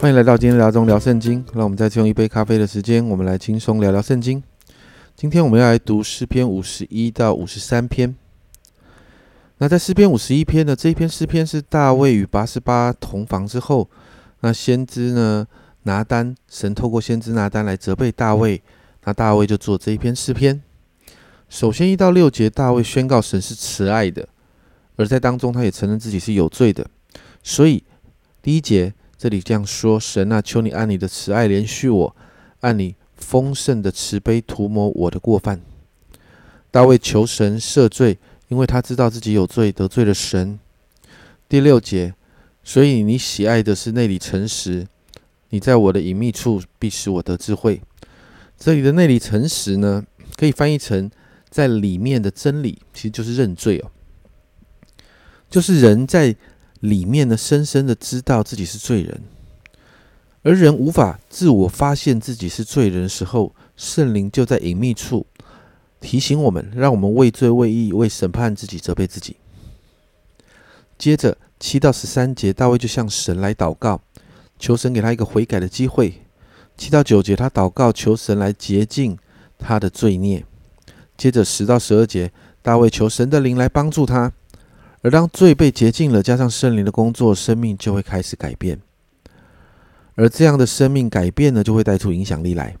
欢迎来到今天聊中聊圣经。让我们再次用一杯咖啡的时间，我们来轻松聊聊圣经。今天我们要来读诗篇五十一到五十三篇。那在诗篇五十一篇的这一篇诗篇是大卫与八十八同房之后，那先知呢拿单，神透过先知拿单来责备大卫，那大卫就做这一篇诗篇。首先一到六节，大卫宣告神是慈爱的，而在当中他也承认自己是有罪的。所以第一节这里这样说：神啊，求你按你的慈爱连续我，按你丰盛的慈悲涂抹我的过犯。大卫求神赦罪。因为他知道自己有罪，得罪了神。第六节，所以你喜爱的是内里诚实，你在我的隐秘处必使我得智慧。这里的内里诚实呢，可以翻译成在里面的真理，其实就是认罪哦，就是人在里面呢，深深的知道自己是罪人，而人无法自我发现自己是罪人的时候，圣灵就在隐秘处。提醒我们，让我们畏罪、畏义、为审判自己、责备自己。接着七到十三节，大卫就向神来祷告，求神给他一个悔改的机会。七到九节，他祷告求神来洁净他的罪孽。接着十到十二节，大卫求神的灵来帮助他。而当罪被洁净了，加上圣灵的工作，生命就会开始改变。而这样的生命改变呢，就会带出影响力来。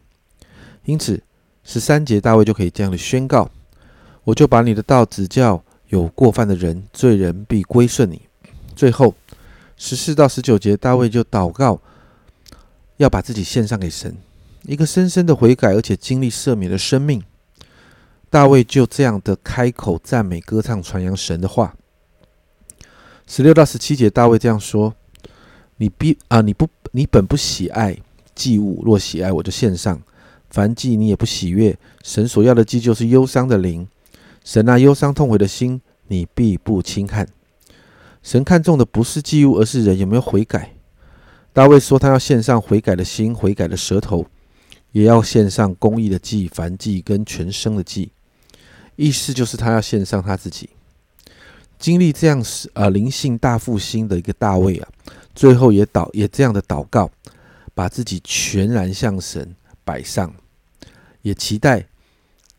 因此。十三节，大卫就可以这样的宣告：“我就把你的道指教有过犯的人，罪人必归顺你。”最后十四到十九节，大卫就祷告，要把自己献上给神，一个深深的悔改，而且经历赦免的生命。大卫就这样的开口赞美、歌唱、传扬神的话。十六到十七节，大卫这样说：“你必啊，你不，你本不喜爱祭物，若喜爱，我就献上。”凡祭你也不喜悦，神所要的祭就是忧伤的灵。神那忧伤痛悔的心，你必不轻看。神看重的不是祭物，而是人有没有悔改。大卫说，他要献上悔改的心、悔改的舌头，也要献上公义的祭、凡祭跟全生的祭。意思就是他要献上他自己。经历这样是呃灵性大复兴的一个大卫啊，最后也祷也这样的祷告，把自己全然向神。摆上，也期待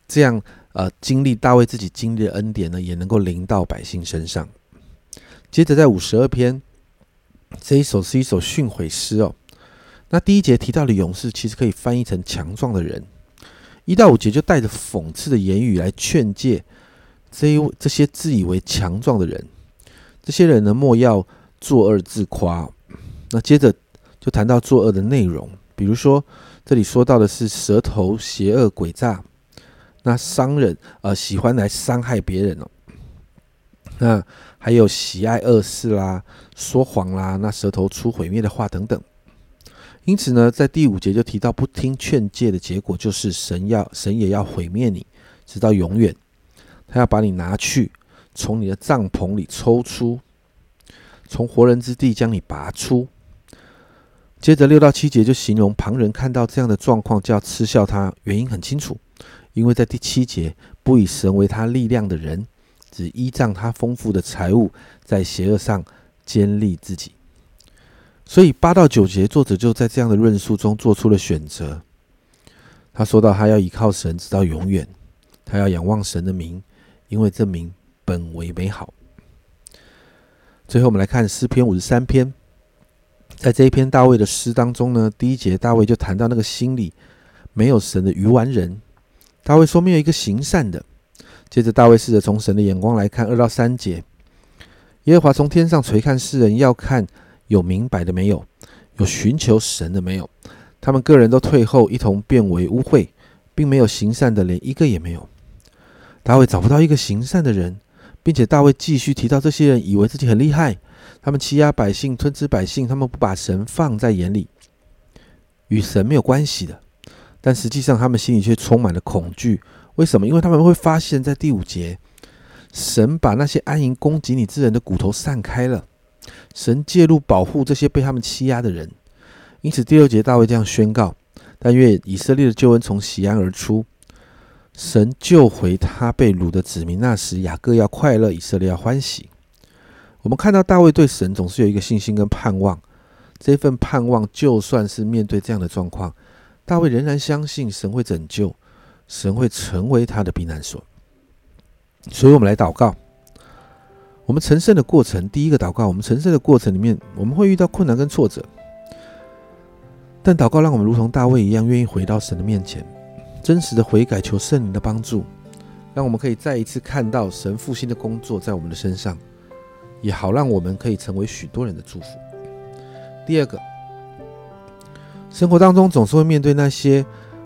这样呃经历大卫自己经历的恩典呢，也能够临到百姓身上。接着在五十二篇这一首是一首训诲诗哦。那第一节提到的勇士，其实可以翻译成强壮的人。一到五节就带着讽刺的言语来劝诫这一这些自以为强壮的人。这些人呢，莫要作恶自夸。那接着就谈到作恶的内容，比如说。这里说到的是舌头邪恶诡诈，那商人呃喜欢来伤害别人哦，那还有喜爱恶事啦、说谎啦，那舌头出毁灭的话等等。因此呢，在第五节就提到不听劝诫的结果，就是神要神也要毁灭你，直到永远。他要把你拿去，从你的帐篷里抽出，从活人之地将你拔出。接着六到七节就形容旁人看到这样的状况就要嗤笑他，原因很清楚，因为在第七节不以神为他力量的人，只依仗他丰富的财物，在邪恶上坚立自己。所以八到九节作者就在这样的论述中做出了选择。他说到他要依靠神直到永远，他要仰望神的名，因为证明本为美好。最后我们来看诗篇五十三篇。在这一篇大卫的诗当中呢，第一节大卫就谈到那个心里没有神的愚顽人。大卫说没有一个行善的。接着大卫试着从神的眼光来看，二到三节，耶和华从天上垂看世人，要看有明白的没有，有寻求神的没有。他们个人都退后，一同变为污秽，并没有行善的，连一个也没有。大卫找不到一个行善的人，并且大卫继续提到这些人以为自己很厉害。他们欺压百姓，吞吃百姓，他们不把神放在眼里，与神没有关系的。但实际上，他们心里却充满了恐惧。为什么？因为他们会发现，在第五节，神把那些安营攻击你之人的骨头散开了，神介入保护这些被他们欺压的人。因此，第六节大卫这样宣告：但愿以色列的救恩从西安而出，神救回他被掳的子民。那时，雅各要快乐，以色列要欢喜。我们看到大卫对神总是有一个信心跟盼望，这份盼望，就算是面对这样的状况，大卫仍然相信神会拯救，神会成为他的避难所。所以，我们来祷告。我们成圣的过程，第一个祷告，我们成圣的过程里面，我们会遇到困难跟挫折，但祷告让我们如同大卫一样，愿意回到神的面前，真实的悔改，求圣灵的帮助，让我们可以再一次看到神复兴的工作在我们的身上，也好让我们可以成为许多人的祝福。第二个，生活当中总是会面对那些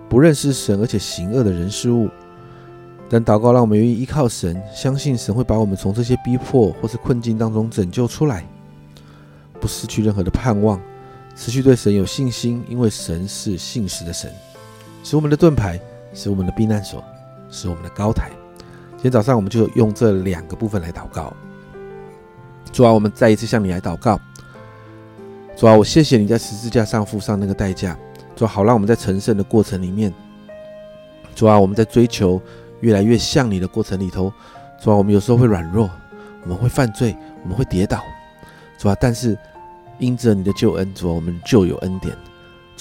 不认识神而且行恶的人事物。但祷告让我们愿意依靠神，相信神会把我们从这些逼迫或是困境当中拯救出来，不失去任何的盼望，持续对神有信心，因为神是信实的神，是我们的盾牌，是我们的避难所，是我们的高台。今天早上我们就用这两个部分来祷告。主啊，我们再一次向你来祷告。主啊，我谢谢你在十字架上付上那个代价，主好让我们在成圣的过程里面，主啊，我们在追求。越来越像你的过程里头，主啊，我们有时候会软弱，我们会犯罪，我们会跌倒，主啊，但是因着你的救恩，主啊，我们就有恩典，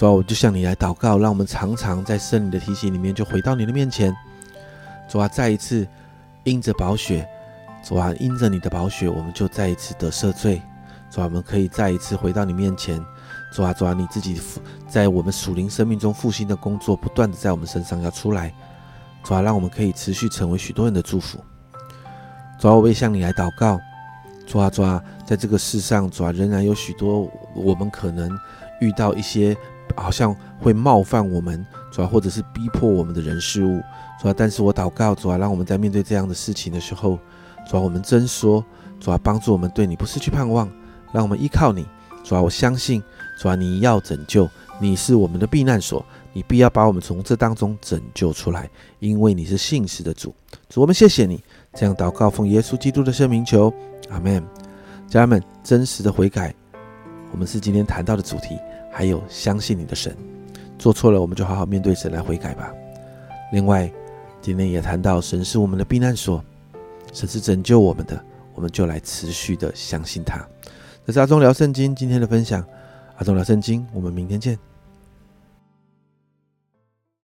主啊，我就向你来祷告，让我们常常在圣灵的提醒里面，就回到你的面前，主啊，再一次因着宝血，主啊，因着你的宝血，我们就再一次得赦罪，主啊，我们可以再一次回到你面前，主啊，主啊，你自己在我们属灵生命中复兴的工作，不断的在我们身上要出来。主啊，让我们可以持续成为许多人的祝福。主啊，我也向你来祷告。主啊，主啊，在这个世上，主啊，仍然有许多我们可能遇到一些好像会冒犯我们，主要，或者是逼迫我们的人事物。主要，但是我祷告，主要，让我们在面对这样的事情的时候，主要，我们真说，主要，帮助我们对你不失去盼望，让我们依靠你。主要，我相信，主要，你要拯救，你是我们的避难所。你必要把我们从这当中拯救出来，因为你是信实的主。主，我们谢谢你。这样祷告，奉耶稣基督的圣名求，阿门。家人们，真实的悔改，我们是今天谈到的主题。还有，相信你的神，做错了，我们就好好面对神来悔改吧。另外，今天也谈到神是我们的避难所，神是拯救我们的，我们就来持续的相信他。这是阿忠聊圣经今天的分享。阿忠聊圣经，我们明天见。